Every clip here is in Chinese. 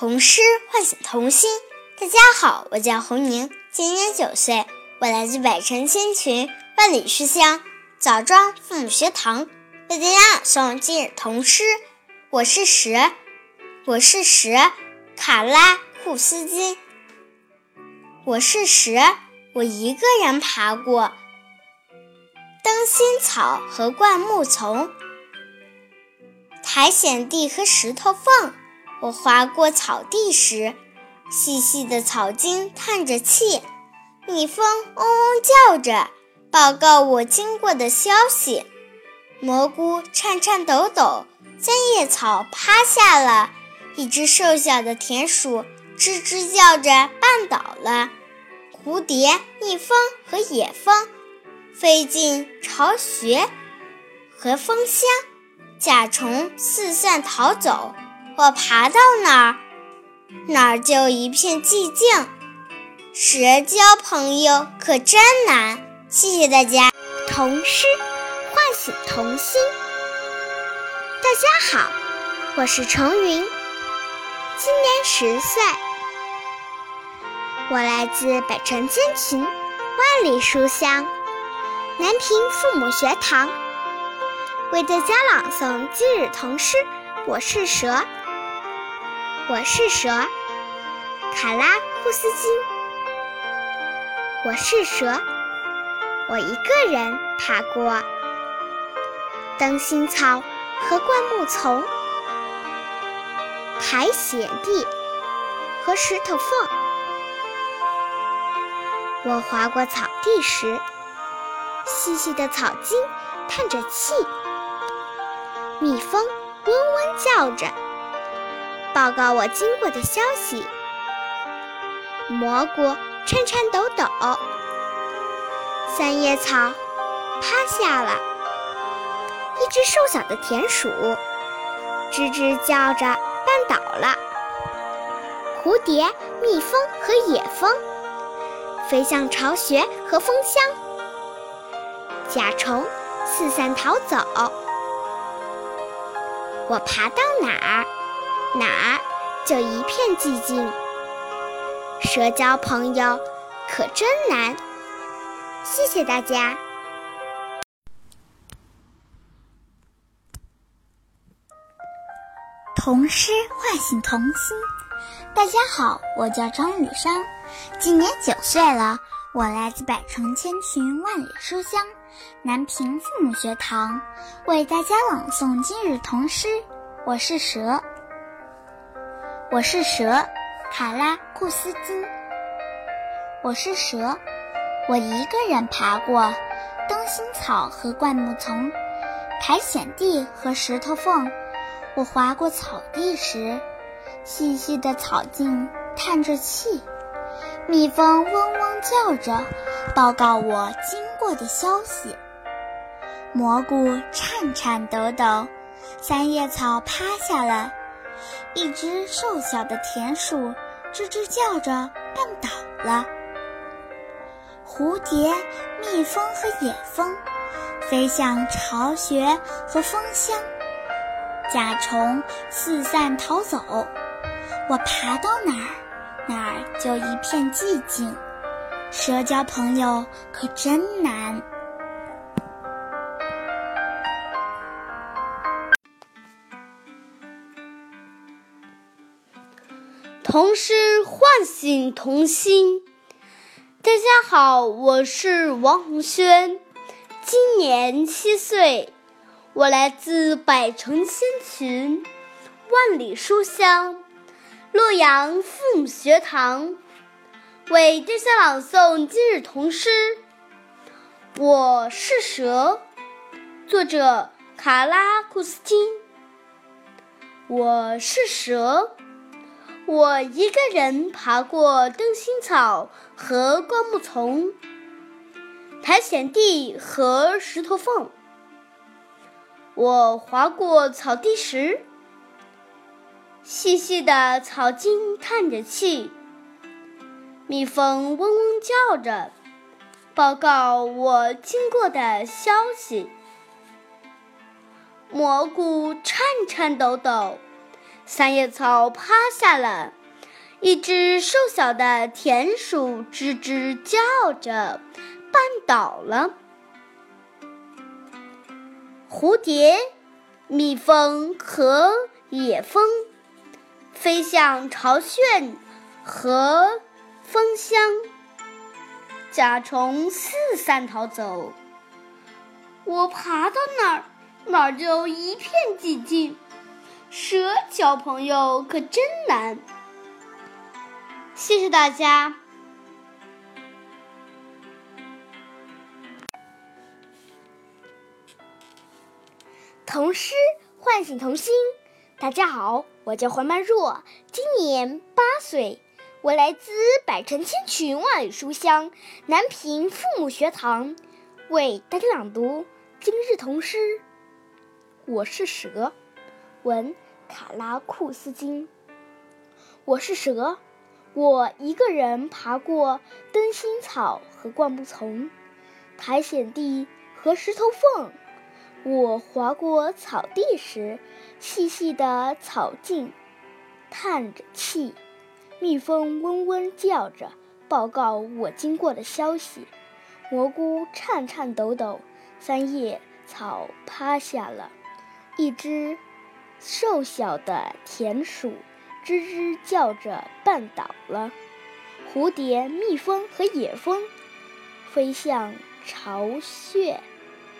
童诗唤醒童心。大家好，我叫侯宁，今年九岁，我来自百城千群、万里书香枣庄父母学堂，为大家朗诵今日童诗。我是十，我是十，卡拉库斯基。我是十，我一个人爬过灯芯草和灌木丛，苔藓地和石头缝。我划过草地时，细细的草茎叹着气，蜜蜂嗡嗡叫着，报告我经过的消息。蘑菇颤颤抖抖，三叶草趴下了，一只瘦小的田鼠吱吱叫着绊倒了。蝴蝶、蜜蜂和野蜂飞进巢穴和蜂箱，甲虫四散逃走。我爬到哪儿，哪儿就一片寂静。蛇交朋友可真难。谢谢大家。童诗唤醒童心。大家好，我是程云，今年十岁，我来自北城千群，万里书香南平父母学堂，为大家朗诵今日童诗。我是蛇。我是蛇，卡拉库斯基。我是蛇，我一个人爬过灯芯草和灌木丛，苔藓地和石头缝。我划过草地时，细细的草茎叹着气，蜜蜂嗡嗡叫着。报告我经过的消息。蘑菇颤颤抖抖，三叶草趴下了，一只瘦小的田鼠吱吱叫着绊倒了。蝴蝶、蜜蜂和野蜂飞向巢穴和蜂箱，甲虫四散逃走。我爬到哪儿？哪儿就一片寂静。蛇交朋友可真难。谢谢大家。童诗唤醒童心。大家好，我叫张雨山，今年九岁了。我来自百城千群，万里书香南平父母学堂，为大家朗诵今日童诗。我是蛇。我是蛇，卡拉库斯金。我是蛇，我一个人爬过灯芯草和灌木丛，苔藓地和石头缝。我划过草地时，细细的草茎叹着气，蜜蜂嗡嗡叫着，报告我经过的消息。蘑菇颤颤抖抖，三叶草趴下了。一只瘦小的田鼠吱吱叫着绊倒了。蝴蝶、蜜蜂和野蜂飞向巢穴和蜂箱，甲虫四散逃走。我爬到哪儿，哪儿就一片寂静。社交朋友可真难。童诗唤醒童心。大家好，我是王红轩，今年七岁，我来自百城千群，万里书香洛阳父母学堂，为大家朗诵今日童诗。我是蛇，作者卡拉库斯汀。我是蛇。我一个人爬过灯芯草和灌木丛，苔藓地和石头缝。我划过草地时，细细的草茎叹着气，蜜蜂嗡嗡叫着，报告我经过的消息。蘑菇颤颤抖抖。三叶草趴下了，一只瘦小的田鼠吱吱叫着，绊倒了。蝴蝶、蜜蜂和野蜂飞向巢穴和蜂箱，甲虫四散逃走。我爬到哪儿，哪儿就一片寂静。蛇交朋友可真难。谢谢大家。童诗唤醒童心。大家好，我叫黄曼若，今年八岁，我来自百城千群万里书香南平父母学堂，为大家朗读今日童诗。我是蛇。文卡拉库斯金。我是蛇，我一个人爬过灯芯草和灌木丛，苔藓地和石头缝。我划过草地时，细细的草茎叹着气，蜜蜂嗡嗡叫着，报告我经过的消息。蘑菇颤颤抖抖，三叶草趴下了，一只。瘦小的田鼠吱吱叫着，绊倒了。蝴蝶、蜜蜂和野蜂飞向巢穴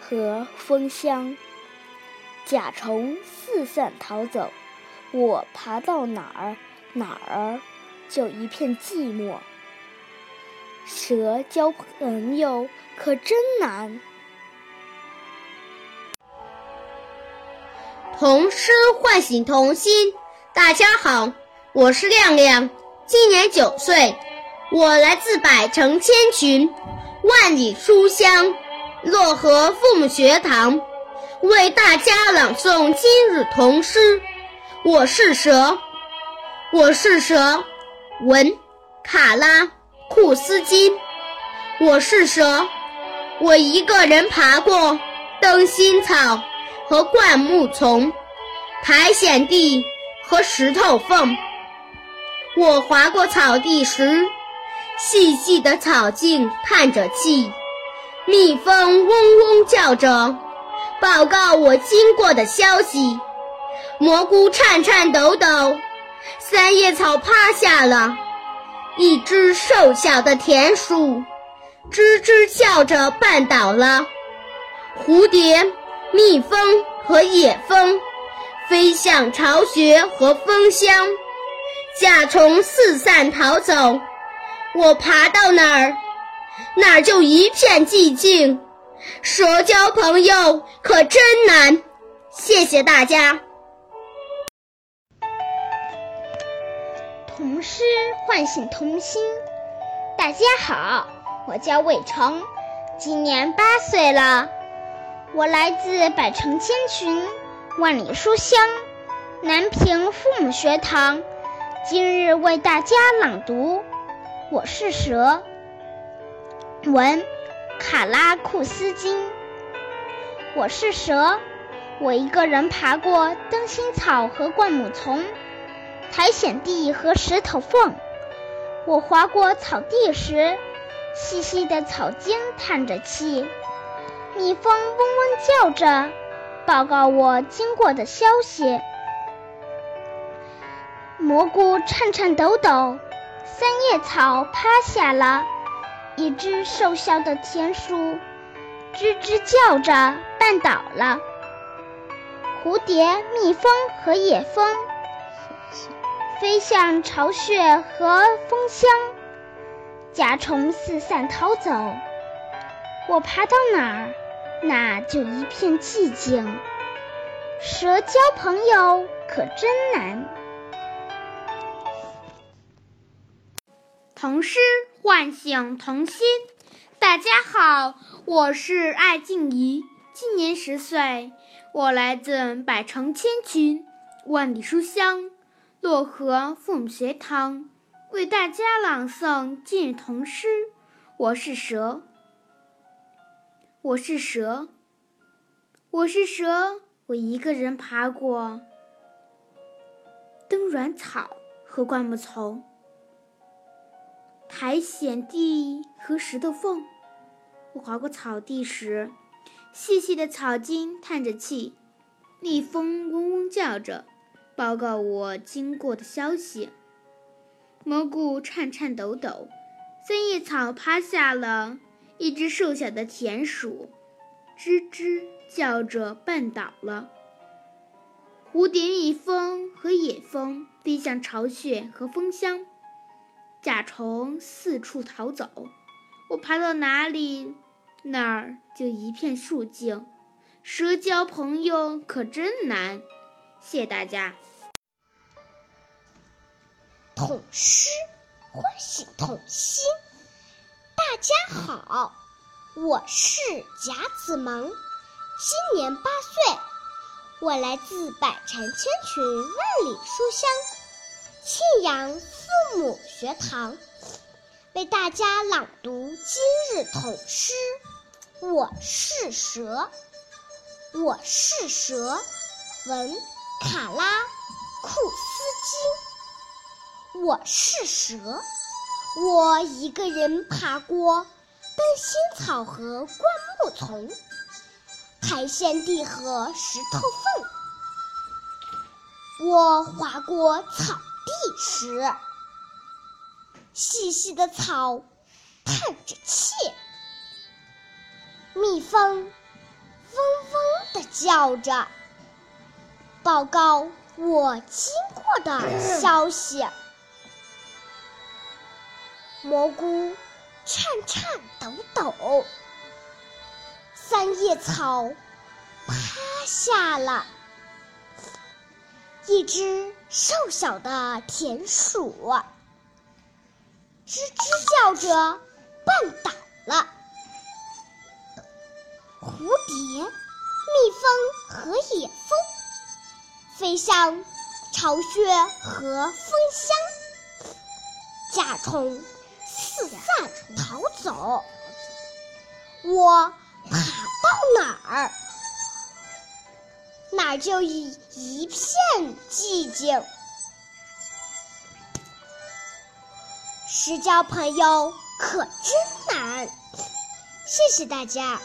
和蜂箱，甲虫四散逃走。我爬到哪儿，哪儿就一片寂寞。蛇交朋友可真难。童诗唤醒童心。大家好，我是亮亮，今年九岁，我来自百城千群，万里书香漯河父母学堂，为大家朗诵今日童诗。我是蛇，我是蛇，文卡拉库斯金。我是蛇，我一个人爬过灯芯草。和灌木丛、苔藓地和石头缝，我划过草地时，细细的草茎叹着气，蜜蜂嗡嗡叫着，报告我经过的消息。蘑菇颤颤抖抖，三叶草趴下了，一只瘦小的田鼠吱吱叫着绊倒了，蝴蝶。蜜蜂和野蜂飞向巢穴和蜂箱，甲虫四散逃走。我爬到哪儿，哪儿就一片寂静。蛇交朋友可真难。谢谢大家。童诗唤醒童心。大家好，我叫魏成，今年八岁了。我来自百城千群，万里书香南平父母学堂，今日为大家朗读。我是蛇。文卡拉库斯金。我是蛇，我一个人爬过灯芯草和灌木丛，苔藓地和石头缝。我划过草地时，细细的草茎叹着气。蜜蜂嗡嗡叫着，报告我经过的消息。蘑菇颤颤抖抖，三叶草趴下了，一只瘦小的田鼠吱吱叫着绊倒了。蝴蝶、蜜蜂和野蜂飞向巢穴和蜂箱，甲虫四散逃走。我爬到哪儿，那就一片寂静。蛇交朋友可真难。童诗唤醒童心。大家好，我是艾静怡，今年十岁，我来自百城千群，万里书香漯河父母学堂，为大家朗诵今日童诗。我是蛇。我是蛇，我是蛇，我一个人爬过灯软草和灌木丛，苔藓地和石头缝。我划过草地时，细细的草茎叹着气，蜜蜂嗡嗡叫着，报告我经过的消息。蘑菇颤颤抖抖，三叶草趴下了一只瘦小的田鼠，吱吱叫着绊倒了。蝴蝶、蜜蜂和野蜂飞向巢穴和蜂箱，甲虫四处逃走。我爬到哪里，那儿就一片树静。蛇交朋友可真难。谢大家。童诗唤醒童心。大家好，我是贾子萌，今年八岁，我来自百城千群万里书香庆阳父母学堂，为大家朗读今日童诗。我是蛇，我是蛇，文卡拉库斯基。我是蛇，我一个人爬过灯芯草和灌木丛，苔藓地和石头缝。我划过草地时，细细的草叹着气，蜜蜂嗡嗡地叫着，报告我经过的消息。蘑菇颤颤抖抖，三叶草趴下了，一只瘦小的田鼠吱吱叫着绊倒了。蝴蝶、蜜蜂和野蜂飞向巢穴和蜂箱，甲虫。四散逃走，我爬到哪儿，哪儿就一片寂静。时交朋友可真难，谢谢大家。